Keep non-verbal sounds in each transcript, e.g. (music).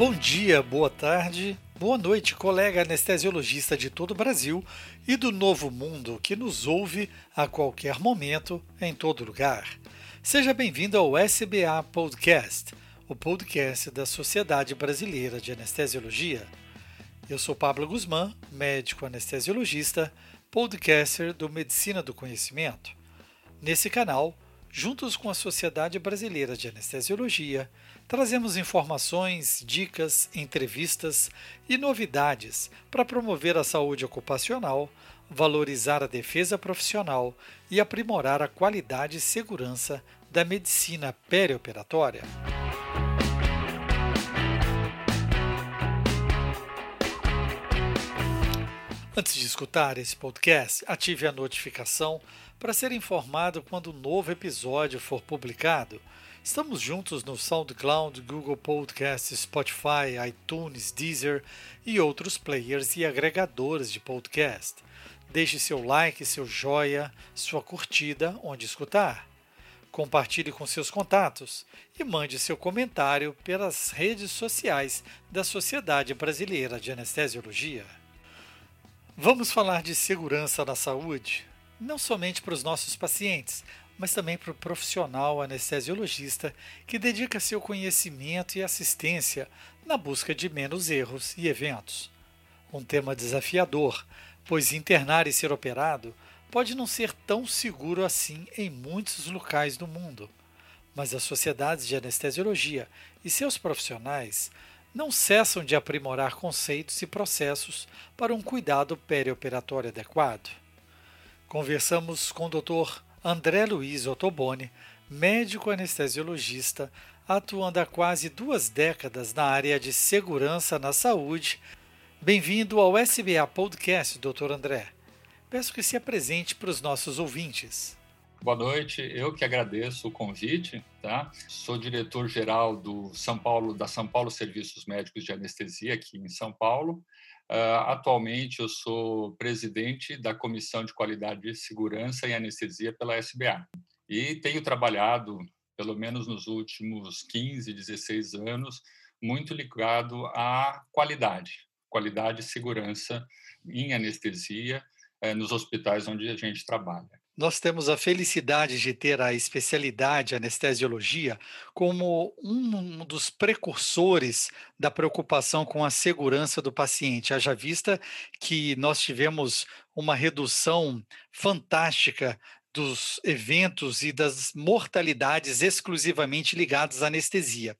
Bom dia, boa tarde, boa noite, colega anestesiologista de todo o Brasil e do Novo Mundo que nos ouve a qualquer momento, em todo lugar. Seja bem-vindo ao SBA Podcast, o podcast da Sociedade Brasileira de Anestesiologia. Eu sou Pablo Guzmán, médico anestesiologista, podcaster do Medicina do Conhecimento. Nesse canal, juntos com a Sociedade Brasileira de Anestesiologia, Trazemos informações, dicas, entrevistas e novidades para promover a saúde ocupacional, valorizar a defesa profissional e aprimorar a qualidade e segurança da medicina perioperatória. Antes de escutar esse podcast, ative a notificação para ser informado quando um novo episódio for publicado Estamos juntos no SoundCloud, Google Podcasts, Spotify, iTunes, Deezer e outros players e agregadores de podcast. Deixe seu like, seu joia, sua curtida onde escutar. Compartilhe com seus contatos e mande seu comentário pelas redes sociais da Sociedade Brasileira de Anestesiologia. Vamos falar de segurança na saúde, não somente para os nossos pacientes, mas também para o profissional anestesiologista que dedica seu conhecimento e assistência na busca de menos erros e eventos. Um tema desafiador, pois internar e ser operado pode não ser tão seguro assim em muitos locais do mundo. Mas as sociedades de anestesiologia e seus profissionais não cessam de aprimorar conceitos e processos para um cuidado perioperatório adequado. Conversamos com o Dr. André Luiz Ottoboni, médico anestesiologista, atuando há quase duas décadas na área de segurança na saúde. Bem-vindo ao SBA Podcast, Dr. André. Peço que se apresente para os nossos ouvintes. Boa noite, eu que agradeço o convite, tá? Sou diretor-geral do São Paulo, da São Paulo Serviços Médicos de Anestesia aqui em São Paulo atualmente, eu sou presidente da Comissão de Qualidade e Segurança em Anestesia pela SBA. E tenho trabalhado, pelo menos nos últimos 15, 16 anos, muito ligado à qualidade, qualidade e segurança em anestesia uh, nos hospitais onde a gente trabalha. Nós temos a felicidade de ter a especialidade anestesiologia como um dos precursores da preocupação com a segurança do paciente. Haja vista que nós tivemos uma redução fantástica dos eventos e das mortalidades exclusivamente ligados à anestesia.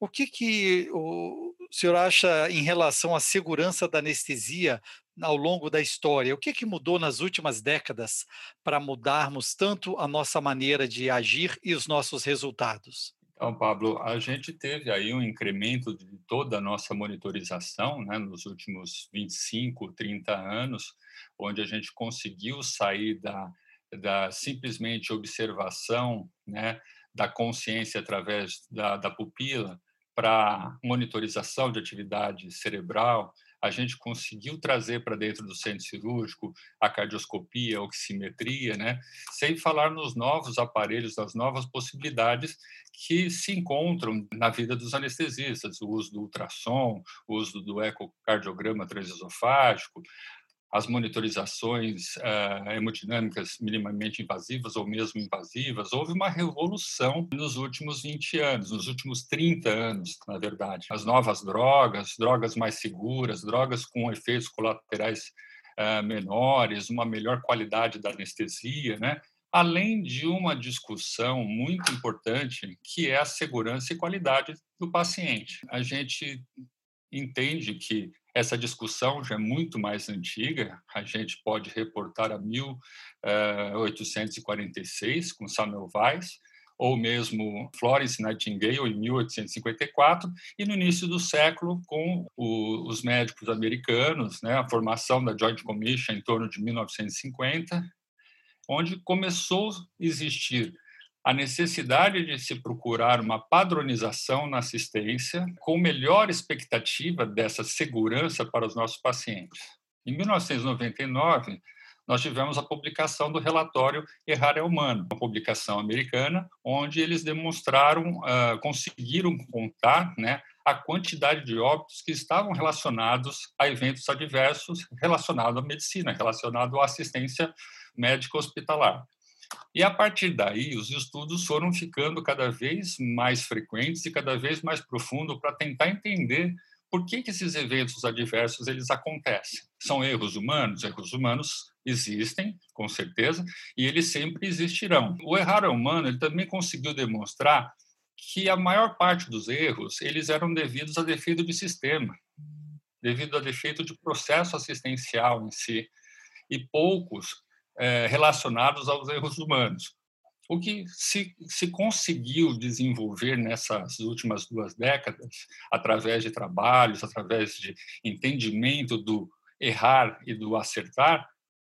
O que, que o senhor acha em relação à segurança da anestesia ao longo da história? O que, que mudou nas últimas décadas para mudarmos tanto a nossa maneira de agir e os nossos resultados? Então, Pablo, a gente teve aí um incremento de toda a nossa monitorização né, nos últimos 25, 30 anos, onde a gente conseguiu sair da, da simplesmente observação né, da consciência através da, da pupila para monitorização de atividade cerebral, a gente conseguiu trazer para dentro do centro cirúrgico a cardioscopia, a oximetria, né? sem falar nos novos aparelhos, nas novas possibilidades que se encontram na vida dos anestesistas, o uso do ultrassom, o uso do ecocardiograma transesofágico, as monitorizações uh, hemodinâmicas minimamente invasivas ou mesmo invasivas, houve uma revolução nos últimos 20 anos, nos últimos 30 anos, na verdade. As novas drogas, drogas mais seguras, drogas com efeitos colaterais uh, menores, uma melhor qualidade da anestesia, né? além de uma discussão muito importante que é a segurança e qualidade do paciente. A gente entende que essa discussão já é muito mais antiga, a gente pode reportar a 1846, eh, com Samuel Weiss, ou mesmo Florence Nightingale, em 1854, e no início do século, com o, os médicos americanos, né, a formação da Joint Commission em torno de 1950, onde começou a existir a necessidade de se procurar uma padronização na assistência com melhor expectativa dessa segurança para os nossos pacientes. Em 1999, nós tivemos a publicação do relatório Errar é Humano, uma publicação americana, onde eles demonstraram, uh, conseguiram contar né, a quantidade de óbitos que estavam relacionados a eventos adversos relacionados à medicina, relacionados à assistência médica hospitalar. E a partir daí, os estudos foram ficando cada vez mais frequentes e cada vez mais profundos para tentar entender por que, que esses eventos adversos eles acontecem. São erros humanos? Erros humanos existem, com certeza, e eles sempre existirão. O errar humano ele também conseguiu demonstrar que a maior parte dos erros eles eram devidos a defeito de sistema, devido a defeito de processo assistencial em si, e poucos relacionados aos erros humanos. O que se, se conseguiu desenvolver nessas últimas duas décadas, através de trabalhos, através de entendimento do errar e do acertar,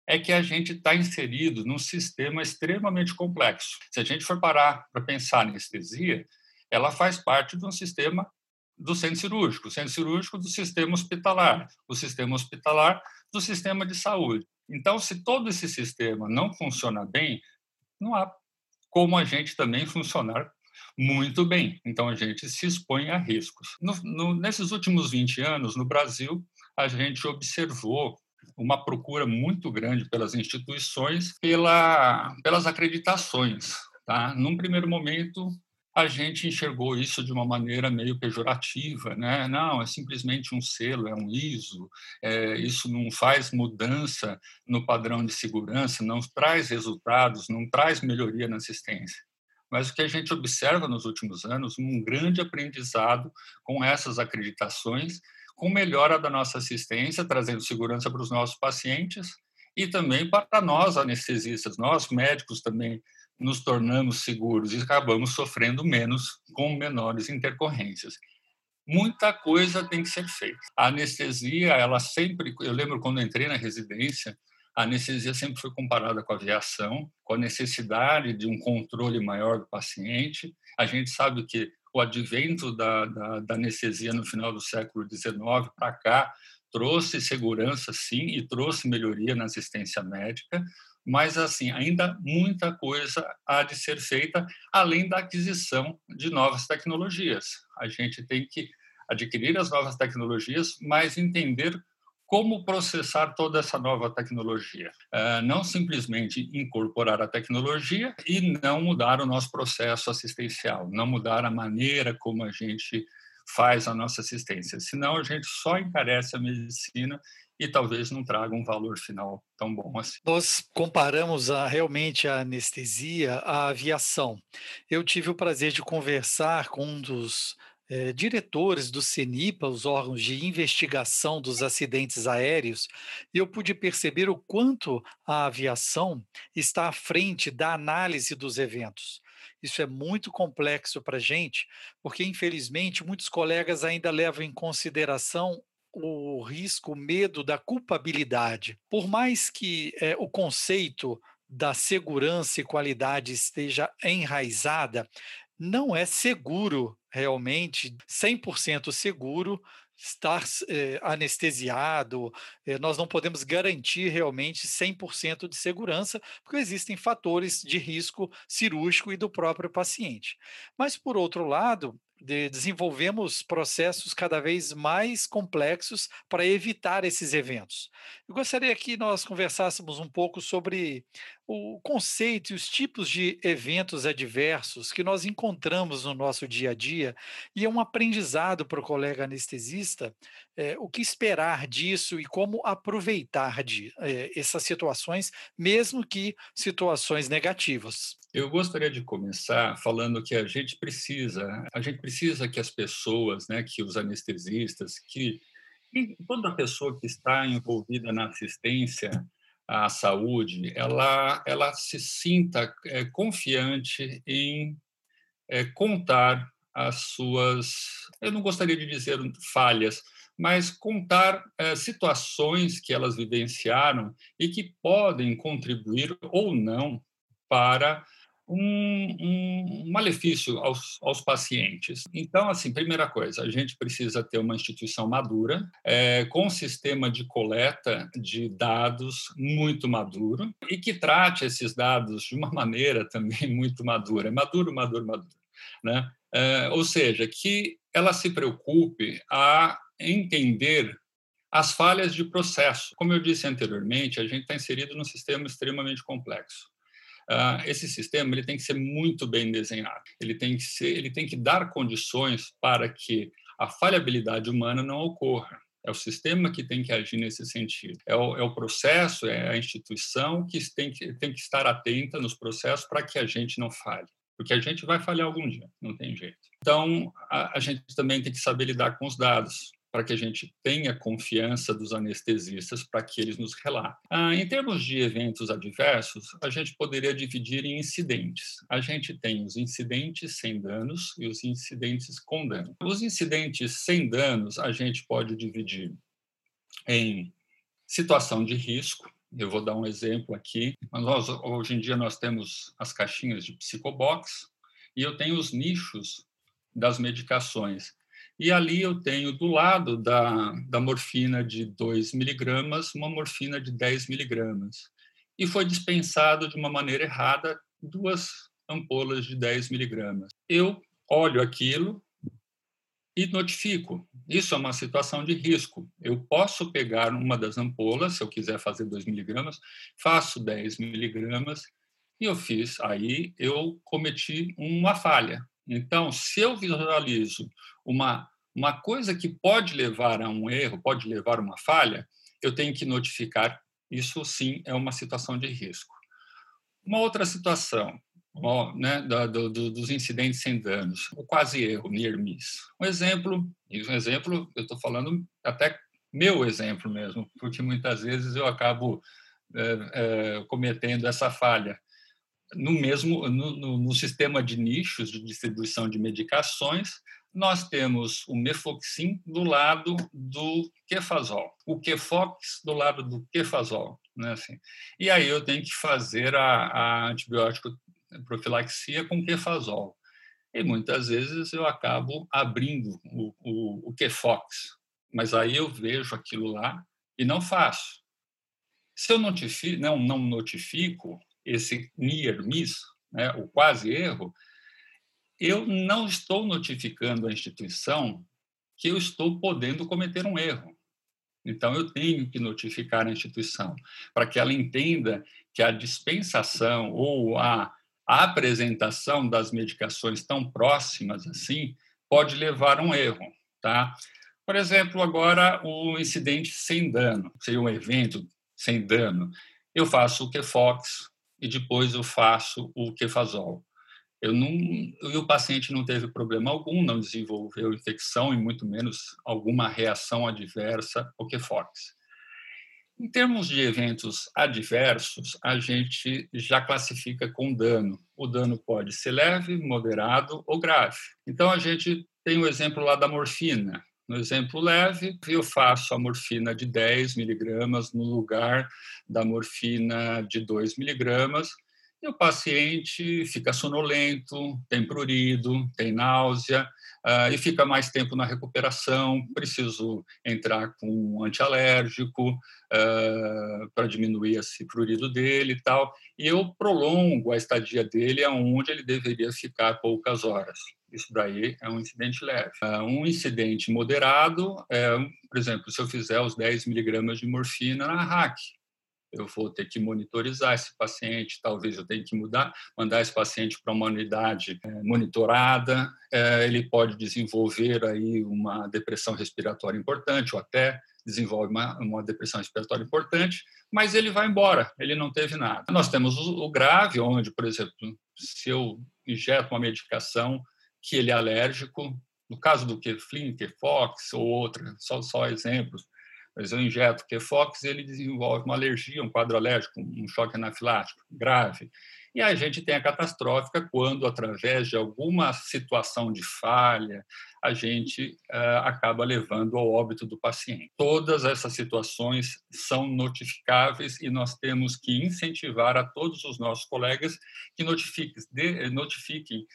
é que a gente está inserido num sistema extremamente complexo. Se a gente for parar para pensar em anestesia, ela faz parte de um sistema do centro cirúrgico, o centro cirúrgico do sistema hospitalar, o sistema hospitalar do sistema de saúde. Então, se todo esse sistema não funciona bem, não há como a gente também funcionar muito bem. Então, a gente se expõe a riscos. No, no, nesses últimos 20 anos, no Brasil, a gente observou uma procura muito grande pelas instituições, pela, pelas acreditações. Tá? Num primeiro momento, a gente enxergou isso de uma maneira meio pejorativa, né? Não, é simplesmente um selo, é um ISO, é, isso não faz mudança no padrão de segurança, não traz resultados, não traz melhoria na assistência. Mas o que a gente observa nos últimos anos, um grande aprendizado com essas acreditações, com melhora da nossa assistência, trazendo segurança para os nossos pacientes e também para nós anestesistas, nós médicos também nos tornamos seguros e acabamos sofrendo menos com menores intercorrências. Muita coisa tem que ser feita. A anestesia, ela sempre, eu lembro quando entrei na residência, a anestesia sempre foi comparada com a aviação, com a necessidade de um controle maior do paciente. A gente sabe que o advento da, da, da anestesia no final do século XIX para cá trouxe segurança, sim, e trouxe melhoria na assistência médica, mas assim ainda muita coisa há de ser feita além da aquisição de novas tecnologias. A gente tem que adquirir as novas tecnologias, mas entender como processar toda essa nova tecnologia. Uh, não simplesmente incorporar a tecnologia e não mudar o nosso processo assistencial, não mudar a maneira como a gente faz a nossa assistência. Senão, a gente só encarece a medicina e talvez não traga um valor final tão bom assim. Nós comparamos a, realmente a anestesia à aviação. Eu tive o prazer de conversar com um dos é, diretores do CENIPA, os órgãos de investigação dos acidentes aéreos, e eu pude perceber o quanto a aviação está à frente da análise dos eventos. Isso é muito complexo para a gente, porque, infelizmente, muitos colegas ainda levam em consideração o risco, o medo da culpabilidade. Por mais que é, o conceito da segurança e qualidade esteja enraizada, não é seguro realmente, 100% seguro, estar eh, anestesiado, eh, nós não podemos garantir realmente 100% de segurança, porque existem fatores de risco cirúrgico e do próprio paciente. Mas, por outro lado, de, desenvolvemos processos cada vez mais complexos para evitar esses eventos. Eu gostaria que nós conversássemos um pouco sobre o conceito e os tipos de eventos adversos que nós encontramos no nosso dia a dia, e é um aprendizado para o colega anestesista é, o que esperar disso e como aproveitar de é, essas situações, mesmo que situações negativas. Eu gostaria de começar falando que a gente precisa, a gente precisa que as pessoas, né, que os anestesistas, que toda pessoa que está envolvida na assistência à saúde, ela, ela se sinta é, confiante em é, contar as suas, eu não gostaria de dizer falhas, mas contar é, situações que elas vivenciaram e que podem contribuir ou não para um, um malefício aos, aos, pacientes. Então, assim, primeira coisa, a gente precisa ter uma instituição madura, é, com um sistema de coleta de dados muito maduro e que trate esses dados de uma (laughs) maneira também muito madura. Maduro, maduro, maduro. Né? É, ou seja, que ela se preocupe a entender as falhas de processo. Como eu disse anteriormente, a gente está inserido num sistema extremamente complexo. Uh, esse sistema ele tem que ser muito bem desenhado. Ele tem que ser, ele tem que dar condições para que a falhabilidade humana não ocorra. É o sistema que tem que agir nesse sentido. É o, é o processo, é a instituição que tem, que tem que estar atenta nos processos para que a gente não falhe. Porque a gente vai falhar algum dia, não tem jeito. Então, a, a gente também tem que saber lidar com os dados para que a gente tenha confiança dos anestesistas para que eles nos relatem. Ah, em termos de eventos adversos, a gente poderia dividir em incidentes. A gente tem os incidentes sem danos e os incidentes com dano. Os incidentes sem danos a gente pode dividir em situação de risco. Eu vou dar um exemplo aqui. Nós, hoje em dia nós temos as caixinhas de psicobox e eu tenho os nichos das medicações. E ali eu tenho do lado da, da morfina de 2 miligramas uma morfina de 10 miligramas. E foi dispensado de uma maneira errada duas ampolas de 10 miligramas. Eu olho aquilo e notifico. Isso é uma situação de risco. Eu posso pegar uma das ampolas, se eu quiser fazer 2 miligramas, faço 10 miligramas e eu fiz. Aí eu cometi uma falha. Então, se eu visualizo uma, uma coisa que pode levar a um erro, pode levar a uma falha, eu tenho que notificar. Isso sim é uma situação de risco. Uma outra situação, né, do, do, dos incidentes sem danos, o quase erro, near miss. Um exemplo, um exemplo, eu estou falando até meu exemplo mesmo, porque muitas vezes eu acabo é, é, cometendo essa falha no mesmo no, no, no, sistema de nichos de distribuição de medicações, nós temos o mefoxim do lado do quefazol, o quefox do lado do quefazol, né? Assim. E aí eu tenho que fazer a, a antibiótico profilaxia com quefazol. E muitas vezes eu acabo abrindo o, o, o quefox, mas aí eu vejo aquilo lá e não faço. Se eu notifico, não, não notifico, esse near miss, né, o quase erro, eu não estou notificando a instituição que eu estou podendo cometer um erro. Então, eu tenho que notificar a instituição para que ela entenda que a dispensação ou a, apresentação das medicações tão próximas assim pode levar a um erro. Tá? Por exemplo, agora o incidente sem dano, seria um evento sem dano. Eu faço o QFOX, e depois eu faço o quefazol. Eu não, e o paciente não teve problema algum, não desenvolveu infecção e muito menos alguma reação adversa ao quefox. Em termos de eventos adversos, a gente já classifica com dano. O dano pode ser leve, moderado ou grave. Então a gente tem o exemplo lá da morfina. No exemplo leve, eu faço a morfina de 10 miligramas no lugar da morfina de 2 miligramas e o paciente fica sonolento, tem prurido, tem náusea uh, e fica mais tempo na recuperação. Preciso entrar com um antialérgico uh, para diminuir esse prurido dele e tal. E eu prolongo a estadia dele aonde ele deveria ficar poucas horas. Isso daí é um incidente leve. Uh, um incidente moderado é, por exemplo, se eu fizer os 10 miligramas de morfina na RAC, eu vou ter que monitorizar esse paciente, talvez eu tenha que mudar, mandar esse paciente para uma unidade é, monitorada, é, ele pode desenvolver aí uma depressão respiratória importante ou até desenvolve uma, uma, depressão respiratória importante, mas ele vai embora, ele não teve nada. Nós temos o, grave, onde, por exemplo, se eu injeto uma medicação que ele é alérgico, no caso do Keflin, Kefox ou outra, só, só exemplos, mas eu injeto Kefox, ele desenvolve uma alergia, um quadro alérgico, um choque anafilático grave. E a gente tem a catastrófica quando, através de alguma situação de falha, a gente uh, acaba levando ao óbito do paciente. Todas essas situações são notificáveis e nós temos que incentivar a todos os nossos colegas que notifiquem, de, notifiquem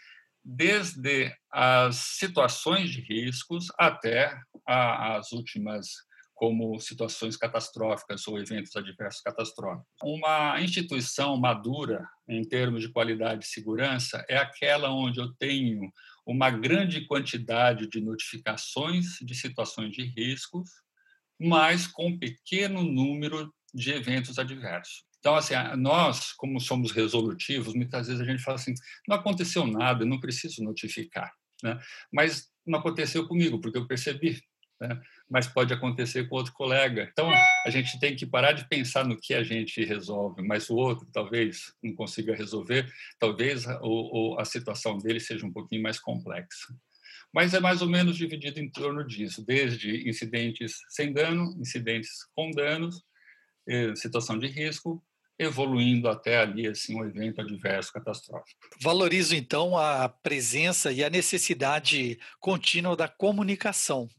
desde as situações de riscos até as últimas como situações catastróficas ou eventos adversos catastróficos. Uma instituição madura em termos de qualidade e segurança é aquela onde eu tenho uma grande quantidade de notificações de situações de riscos, mas com um pequeno número de eventos adversos. Então, assim, nós, como somos resolutivos, muitas vezes a gente fala assim: não aconteceu nada, não preciso notificar. Né? Mas não aconteceu comigo, porque eu percebi. Né? Mas pode acontecer com outro colega. Então, a gente tem que parar de pensar no que a gente resolve, mas o outro talvez não consiga resolver, talvez a, situação dele seja um pouquinho mais complexa. Mas é mais ou menos dividido em torno disso, desde incidentes sem dano, incidentes com danos, situação de risco, evoluindo até ali assim um evento adverso catastrófico. Valorizo então a presença e a necessidade contínua da comunicação.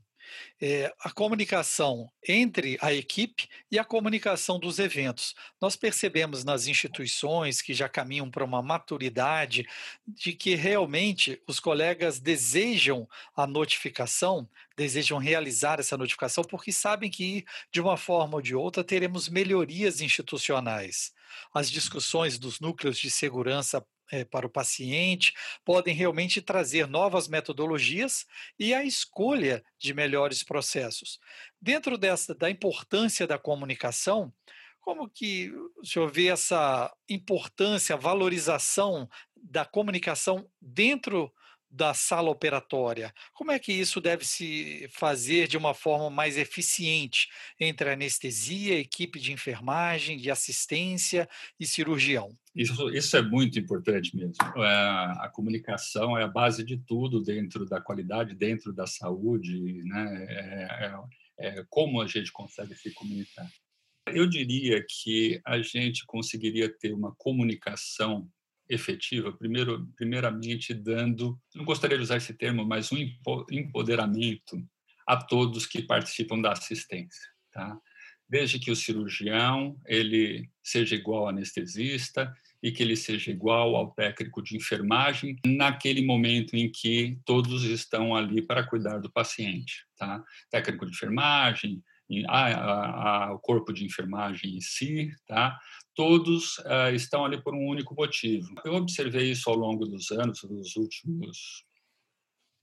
É, a comunicação entre a equipe e a comunicação dos eventos. Nós percebemos nas instituições que já caminham para uma maturidade de que realmente os colegas desejam a notificação, desejam realizar essa notificação, porque sabem que, de uma forma ou de outra, teremos melhorias institucionais. As discussões dos núcleos de segurança é, para o paciente, podem realmente trazer novas metodologias e a escolha de melhores processos. Dentro dessa da importância da comunicação, como que o senhor vê essa importância, valorização da comunicação dentro da sala operatória. Como é que isso deve se fazer de uma forma mais eficiente entre anestesia, equipe de enfermagem, de assistência e cirurgião? Isso, isso é muito importante mesmo. É, a comunicação é a base de tudo dentro da qualidade, dentro da saúde, né? é, é, é como a gente consegue se comunicar. Eu diria que a gente conseguiria ter uma comunicação efetiva, primeiro, primeiramente dando, não gostaria de usar esse termo, mas um empoderamento a todos que participam da assistência, tá? Desde que o cirurgião ele seja igual ao anestesista e que ele seja igual ao técnico de enfermagem naquele momento em que todos estão ali para cuidar do paciente, tá? Técnico de enfermagem, a, a, a, o corpo de enfermagem em si, tá? Todos uh, estão ali por um único motivo. Eu observei isso ao longo dos anos, dos últimos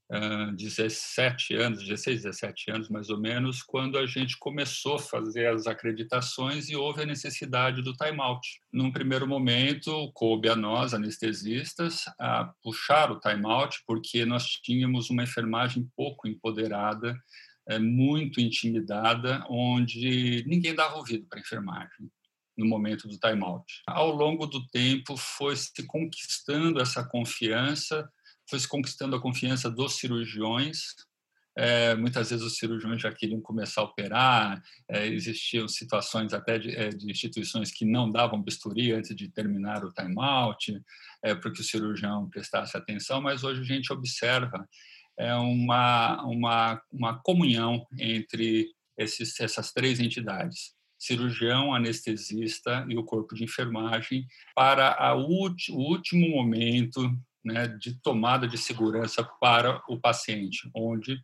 uh, 17 anos, 16, 17 anos mais ou menos, quando a gente começou a fazer as acreditações e houve a necessidade do time-out. Num primeiro momento, coube a nós, anestesistas, a puxar o time-out, porque nós tínhamos uma enfermagem pouco empoderada, é, muito intimidada, onde ninguém dava ouvido para a enfermagem no momento do timeout. Ao longo do tempo, foi se conquistando essa confiança, foi se conquistando a confiança dos cirurgiões. É, muitas vezes os cirurgiões já queriam começar a operar, é, existiam situações até de, é, de, instituições que não davam bisturi antes de terminar o timeout, é, para que o cirurgião prestasse atenção, mas hoje a gente observa é, uma, uma, uma comunhão entre esses, essas três entidades cirurgião, anestesista e o corpo de enfermagem para o último momento né, de tomada de segurança para o paciente, onde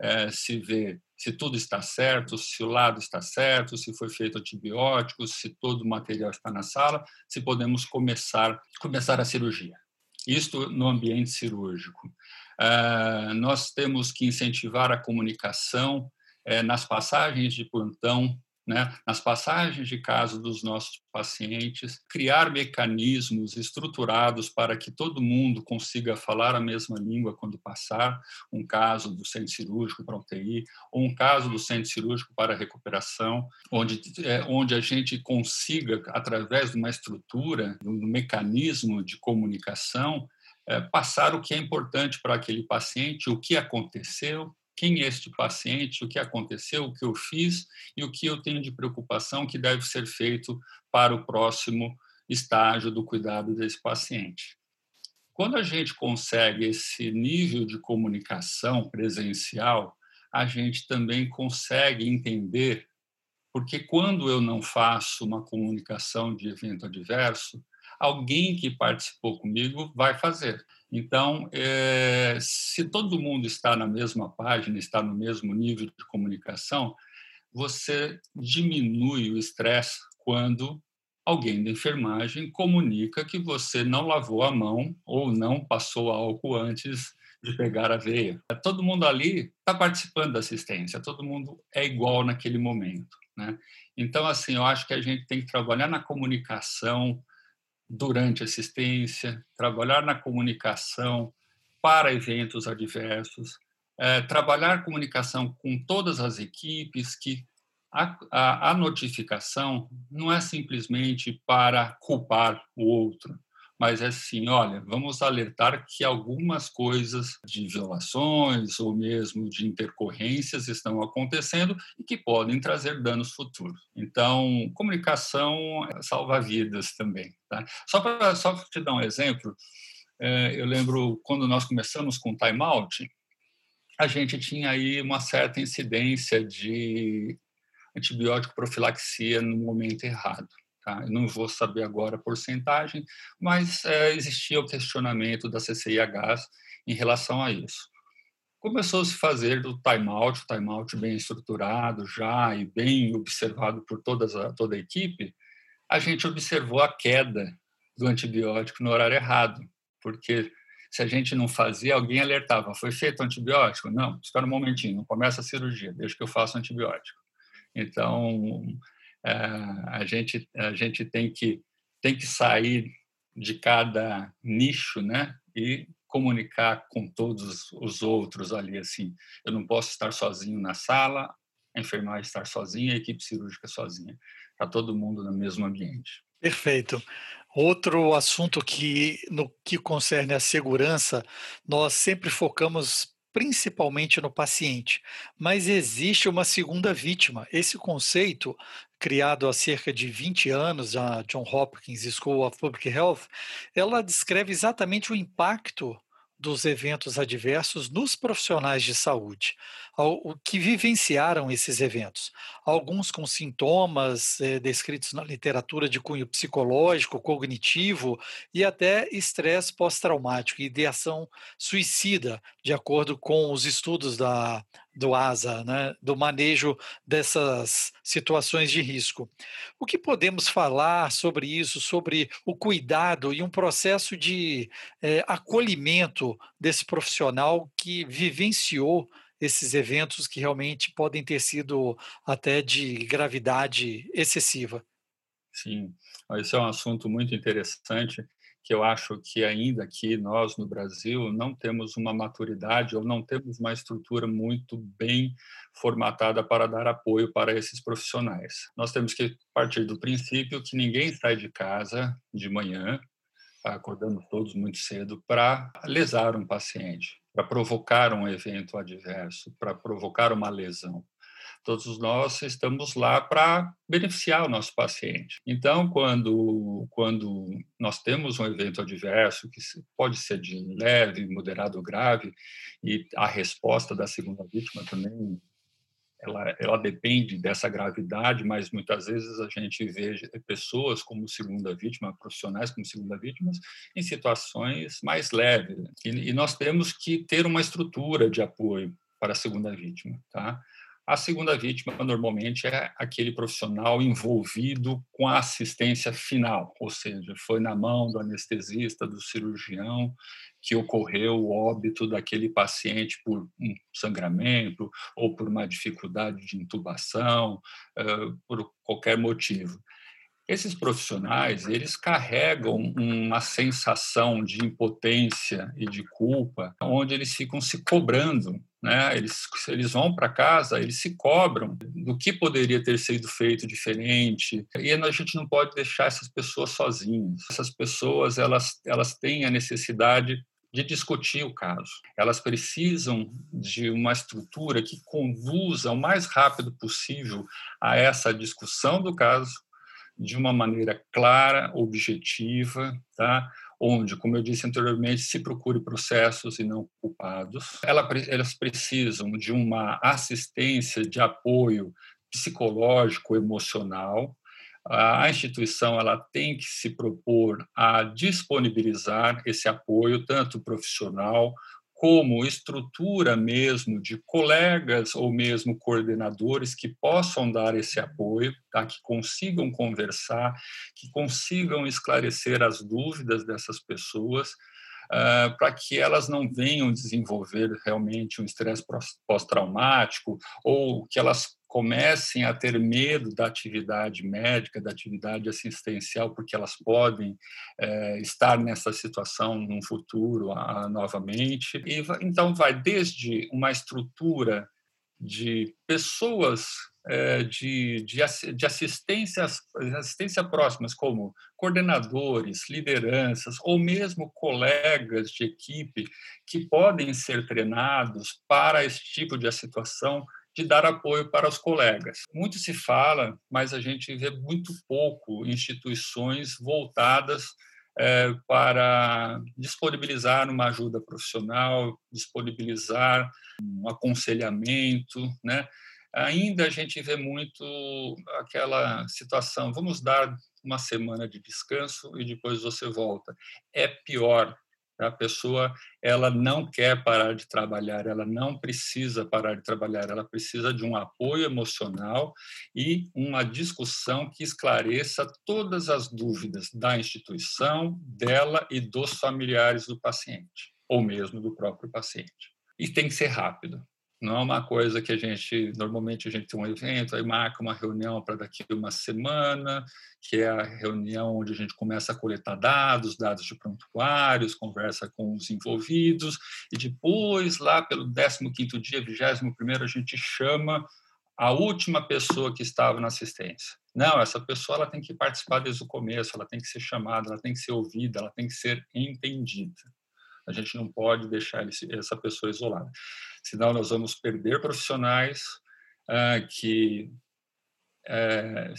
é, se vê se tudo está certo, se o lado está certo, se foi feito antibióticos, se todo o material está na sala, se podemos começar começar a cirurgia. Isto no ambiente cirúrgico. É, nós temos que incentivar a comunicação é, nas passagens de plantão né, nas passagens de caso dos nossos pacientes, criar mecanismos estruturados para que todo mundo consiga falar a mesma língua quando passar um caso do centro cirúrgico para UTI ou um caso do centro cirúrgico para recuperação, onde, é, onde a gente consiga, através de uma estrutura, um mecanismo de comunicação, é, passar o que é importante para aquele paciente, o que aconteceu, quem é este paciente, o que aconteceu, o que eu fiz e o que eu tenho de preocupação que deve ser feito para o próximo estágio do cuidado desse paciente. Quando a gente consegue esse nível de comunicação presencial, a gente também consegue entender porque quando eu não faço uma comunicação de evento adverso, alguém que participou comigo vai fazer. Então, é, se todo mundo está na mesma página, está no mesmo nível de comunicação, você diminui o estresse quando alguém da enfermagem comunica que você não lavou a mão ou não passou álcool antes de pegar a veia. Todo mundo ali está participando da assistência, todo mundo é igual naquele momento. Né? Então, assim, eu acho que a gente tem que trabalhar na comunicação durante assistência, trabalhar na comunicação para eventos adversos, é, trabalhar comunicação com todas as equipes, que a, a, a notificação não é simplesmente para culpar o outro, mas é assim, olha, vamos alertar que algumas coisas de violações ou mesmo de intercorrências estão acontecendo e que podem trazer danos futuros. Então, comunicação salva vidas também. Tá? Só para só te dar um exemplo, é, eu lembro quando nós começamos com o timeout, a gente tinha aí uma certa incidência de antibiótico profilaxia no momento errado. Tá? Não vou saber agora a porcentagem, mas é, existia o questionamento da CCIH em relação a isso. Começou a se fazer do timeout, timeout bem estruturado já e bem observado por todas a, toda a equipe, a gente observou a queda do antibiótico no horário errado, porque se a gente não fazia, alguém alertava, foi feito antibiótico? Não, espera um momentinho, não começa a cirurgia, deixa que eu faça antibiótico. Então, a gente a gente tem que tem que sair de cada nicho, né? E comunicar com todos os outros ali assim. Eu não posso estar sozinho na sala, a enfermagem estar sozinha, a equipe cirúrgica sozinha. Está todo mundo no mesmo ambiente. Perfeito. Outro assunto que, no que concerne a segurança, nós sempre focamos principalmente no paciente, mas existe uma segunda vítima. Esse conceito, criado há cerca de 20 anos, a John Hopkins School of Public Health, ela descreve exatamente o impacto dos eventos adversos nos profissionais de saúde, o que vivenciaram esses eventos. Alguns com sintomas é, descritos na literatura de cunho psicológico, cognitivo e até estresse pós-traumático, ideação suicida, de acordo com os estudos da, do ASA, né, do manejo dessas situações de risco. O que podemos falar sobre isso, sobre o cuidado e um processo de é, acolhimento desse profissional que vivenciou esses eventos que realmente podem ter sido até de gravidade excessiva? Sim, esse é um assunto muito interessante que eu acho que ainda aqui nós no Brasil não temos uma maturidade ou não temos uma estrutura muito bem formatada para dar apoio para esses profissionais. Nós temos que partir do princípio que ninguém sai de casa de manhã, acordando todos muito cedo, para lesar um paciente, para provocar um evento adverso, para provocar uma lesão todos nós estamos lá para beneficiar o nosso paciente. Então, quando, quando nós temos um evento adverso, que pode ser de leve, moderado ou grave, e a resposta da segunda vítima também ela, ela depende dessa gravidade, mas muitas vezes a gente vê pessoas como segunda vítima, profissionais como segunda vítimas, em situações mais leves. E, e nós temos que ter uma estrutura de apoio para a segunda vítima, tá? A segunda vítima, normalmente, é aquele profissional envolvido com a assistência final, ou seja, foi na mão do anestesista, do cirurgião, que ocorreu o óbito daquele paciente por um sangramento ou por uma dificuldade de intubação, por qualquer motivo. Esses profissionais, eles carregam uma sensação de impotência e de culpa, onde eles ficam se cobrando né? Eles, eles vão para casa, eles se cobram do que poderia ter sido feito diferente. E a gente não pode deixar essas pessoas sozinhas. Essas pessoas elas, elas têm a necessidade de discutir o caso. Elas precisam de uma estrutura que conduza o mais rápido possível a essa discussão do caso de uma maneira clara, objetiva, tá? onde, como eu disse anteriormente, se procure processos e não culpados. Elas precisam de uma assistência de apoio psicológico, emocional. A instituição ela tem que se propor a disponibilizar esse apoio, tanto profissional como estrutura mesmo de colegas ou mesmo coordenadores que possam dar esse apoio, tá? que consigam conversar, que consigam esclarecer as dúvidas dessas pessoas, uh, para que elas não venham desenvolver realmente um estresse pós-traumático ou que elas comecem a ter medo da atividade médica, da atividade assistencial, porque elas podem é, estar nessa situação no futuro a, novamente. E então vai desde uma estrutura de pessoas de, de, de assistência, assistência próximas, como coordenadores, lideranças ou mesmo colegas de equipe que podem ser treinados para esse tipo de situação de dar apoio para os colegas. Muito se fala, mas a gente vê muito pouco instituições voltadas é, para disponibilizar uma ajuda profissional, disponibilizar um aconselhamento, né? Ainda a gente vê muito aquela situação, vamos dar uma semana de descanso e depois você volta. É pior a pessoa ela não quer parar de trabalhar, ela não precisa parar de trabalhar, ela precisa de um apoio emocional e uma discussão que esclareça todas as dúvidas da instituição, dela e dos familiares do paciente, ou mesmo do próprio paciente. E tem que ser rápido. Não é uma coisa que a gente, normalmente a gente tem um evento, aí marca uma reunião para daqui uma semana, que é a reunião onde a gente começa a coletar dados, dados de prontuários, conversa com os envolvidos, e depois, lá pelo 15º dia, 21º, a gente chama a última pessoa que estava na assistência. Não, essa pessoa ela tem que participar desde o começo, ela tem que ser chamada, ela tem que ser ouvida, ela tem que ser entendida. A gente não pode deixar essa pessoa isolada, senão nós vamos perder profissionais ah, que é,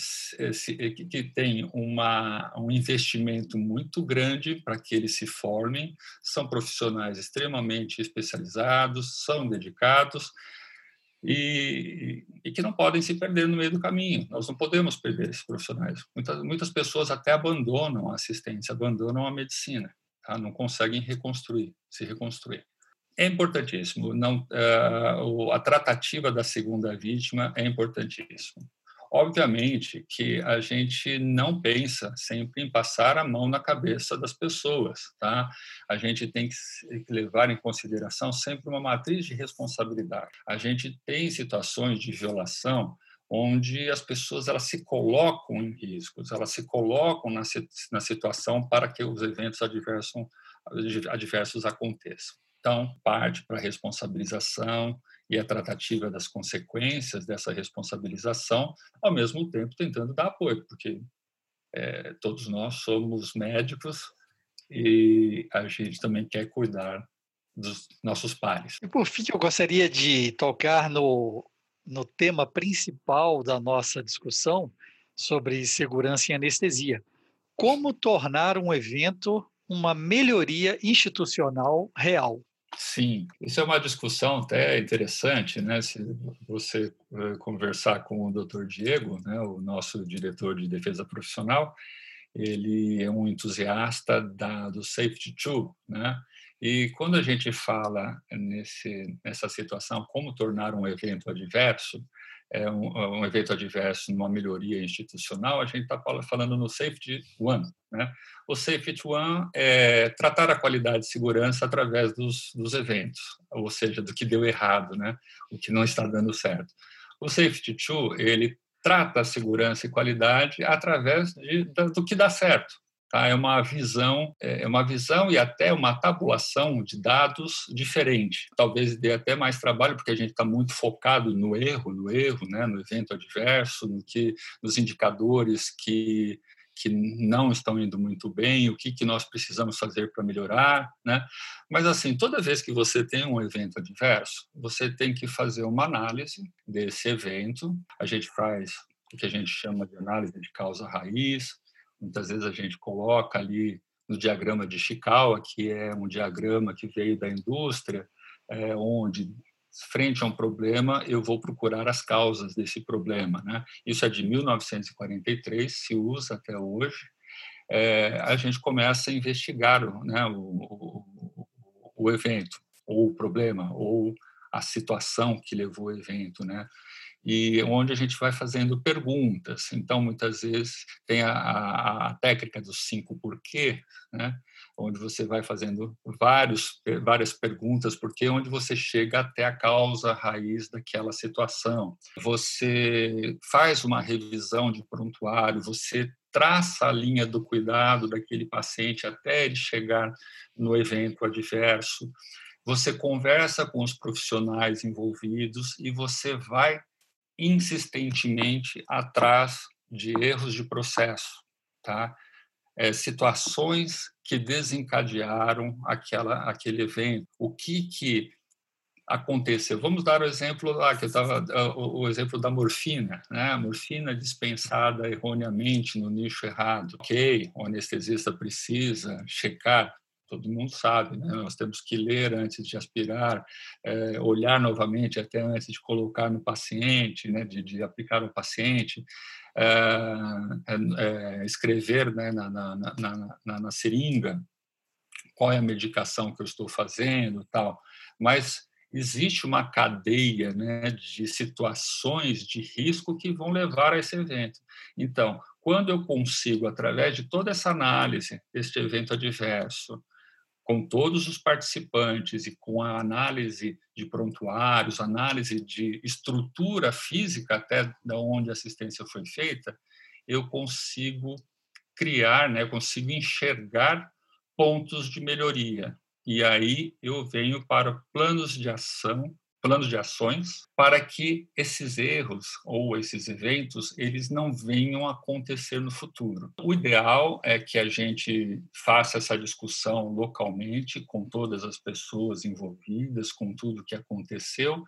que tem uma, um investimento muito grande para que eles se formem, são profissionais extremamente especializados, são dedicados e, e, que não podem se perder no meio do caminho. Nós não podemos perder esses profissionais. Muitas, muitas pessoas até abandonam a assistência, abandonam a medicina tá? não conseguem reconstruir, se reconstruir. É importantíssimo, não, uh, a tratativa da segunda vítima é importantíssimo. Obviamente que a gente não pensa sempre em passar a mão na cabeça das pessoas, tá? A gente tem que levar em consideração sempre uma matriz de responsabilidade. A gente tem situações de violação onde as pessoas elas se colocam em riscos, elas se colocam na, situação para que os eventos adversos, adversos aconteçam. Então, parte para a responsabilização e a tratativa das consequências dessa responsabilização, ao mesmo tempo tentando dar apoio, porque é, todos nós somos médicos e a gente também quer cuidar dos nossos pares. E por fim, eu gostaria de tocar no no tema principal da nossa discussão sobre segurança em anestesia. Como tornar um evento uma melhoria institucional real? Sim, isso é uma discussão até interessante, né? Se você eh, conversar com o Dr. Diego, né, o nosso diretor de defesa profissional, ele é um entusiasta da, do Safety Tool, né? E quando a gente fala nesse, nessa situação, como tornar um evento adverso, é um, um, evento adverso numa melhoria institucional, a gente está falando no Safety One. Né? O Safety One é tratar a qualidade de segurança através dos, dos eventos, ou seja, do que deu errado, né? o que não está dando certo. O Safety Two, ele trata a segurança e qualidade através de, do que dá certo. Tá? É uma visão, é, é uma visão e até uma tabulação de dados diferente. Talvez dê até mais trabalho porque a gente está muito focado no erro, no erro, né? no evento adverso, no que, nos indicadores que que não estão indo muito bem, o que, que nós precisamos fazer para melhorar, né? Mas assim, toda vez que você tem um evento adverso, você tem que fazer uma análise desse evento. A gente faz o que a gente chama de análise de causa raiz, Muitas vezes a gente coloca ali no diagrama de Chikawa, que é um diagrama que veio da indústria, é, onde frente a um problema eu vou procurar as causas desse problema, né? Isso é de 1943, se usa até hoje. É, a gente começa a investigar né, o, o, o evento ou o problema ou a situação que levou o evento, né? E onde a gente vai fazendo perguntas. Então, muitas vezes, tem a, a, a técnica dos cinco porquê, né? onde você vai fazendo vários, várias perguntas, porque onde você chega até a causa raiz daquela situação. Você faz uma revisão de prontuário, você traça a linha do cuidado daquele paciente até ele chegar no evento adverso. Você conversa com os profissionais envolvidos e você vai insistentemente atrás de erros de processo, tá? É, situações que desencadearam aquela, aquele evento. O que, que aconteceu? Vamos dar o exemplo lá, que o, o, exemplo da morfina, né? A morfina dispensada erroneamente no nicho errado. Ok, o anestesista precisa checar todo mundo sabe, né? nós temos que ler antes de aspirar, é, olhar novamente até antes de colocar no paciente, né? de, de aplicar no paciente, é, é, escrever né? na, na, na, na, na seringa qual é a medicação que eu estou fazendo tal, mas existe uma cadeia né, de situações de risco que vão levar a esse evento. Então, quando eu consigo, através de toda essa análise deste evento adverso, com todos os participantes e com a análise de prontuários, análise de estrutura física até da onde a assistência foi feita, eu consigo criar, né, consigo enxergar pontos de melhoria. E aí eu venho para planos de ação planos de ações para que esses erros ou esses eventos eles não venham a acontecer no futuro. O ideal é que a gente faça essa discussão localmente com todas as pessoas envolvidas, com tudo que aconteceu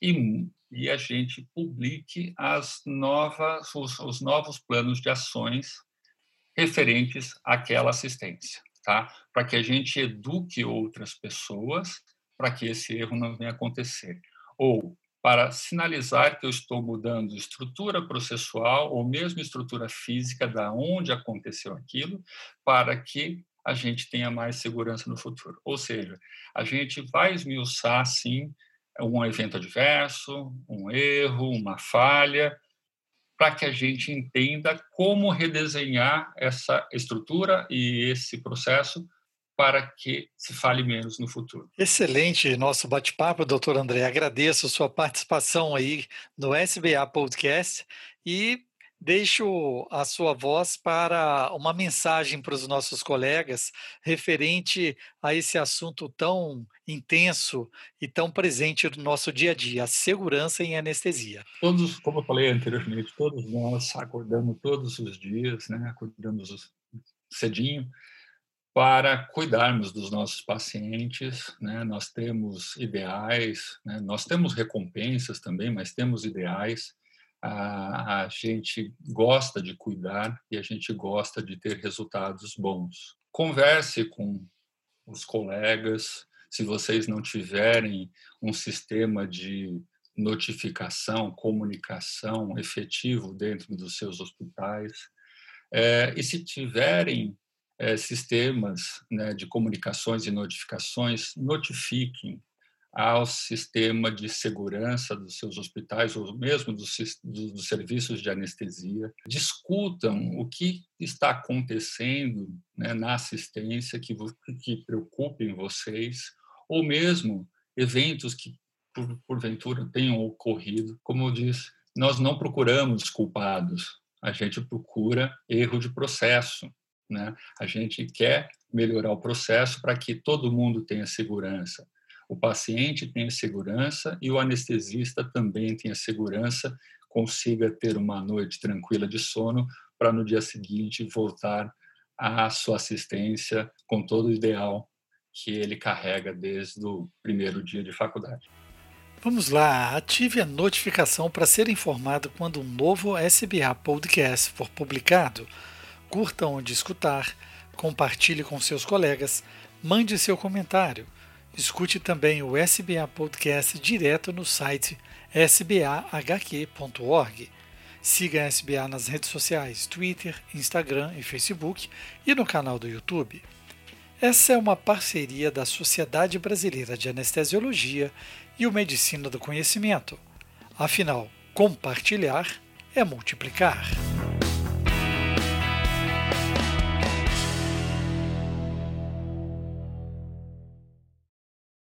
e, e a gente publique as novas os, os novos planos de ações referentes àquela assistência, tá? Para que a gente eduque outras pessoas para que esse erro não venha acontecer. Ou para sinalizar que eu estou mudando estrutura processual ou mesmo estrutura física da onde aconteceu aquilo, para que a gente tenha mais segurança no futuro. Ou seja, a gente vai esmiuçar, sim, um evento adverso, um erro, uma falha, para que a gente entenda como redesenhar essa estrutura e esse processo para que se fale menos no futuro. Excelente nosso bate-papo, doutor André. Agradeço sua participação aí no SBA Podcast e deixo a sua voz para uma mensagem para os nossos colegas referente a esse assunto tão intenso e tão presente no nosso dia a dia, a segurança em anestesia. Todos, como eu falei anteriormente, todos nós acordamos todos os dias, né? Acordamos cedinho para cuidarmos dos nossos pacientes. Né? Nós temos ideais, né? nós temos recompensas também, mas temos ideais. A, a gente gosta de cuidar e a gente gosta de ter resultados bons. Converse com os colegas. Se vocês não tiverem um sistema de notificação, comunicação efetivo dentro dos seus hospitais, é, e se tiverem é, sistemas né, de comunicações e notificações notifiquem ao sistema de segurança dos seus hospitais ou mesmo dos, dos, serviços de anestesia, discutam o que está acontecendo né, na assistência que, que preocupem vocês, ou mesmo eventos que por, porventura tenham ocorrido. Como eu disse, nós não procuramos culpados, a gente procura erro de processo. Né? A gente quer melhorar o processo para que todo mundo tenha segurança. O paciente tenha segurança e o anestesista também tenha segurança, consiga ter uma noite tranquila de sono para no dia seguinte voltar à sua assistência com todo o ideal que ele carrega desde o primeiro dia de faculdade. Vamos lá, ative a notificação para ser informado quando um novo SBA Podcast for publicado curta onde escutar, compartilhe com seus colegas, mande seu comentário. Escute também o SBA Podcast direto no site sbahq.org. Siga a SBA nas redes sociais Twitter, Instagram e Facebook e no canal do YouTube. Essa é uma parceria da Sociedade Brasileira de Anestesiologia e o Medicina do Conhecimento. Afinal, Compartilhar é multiplicar.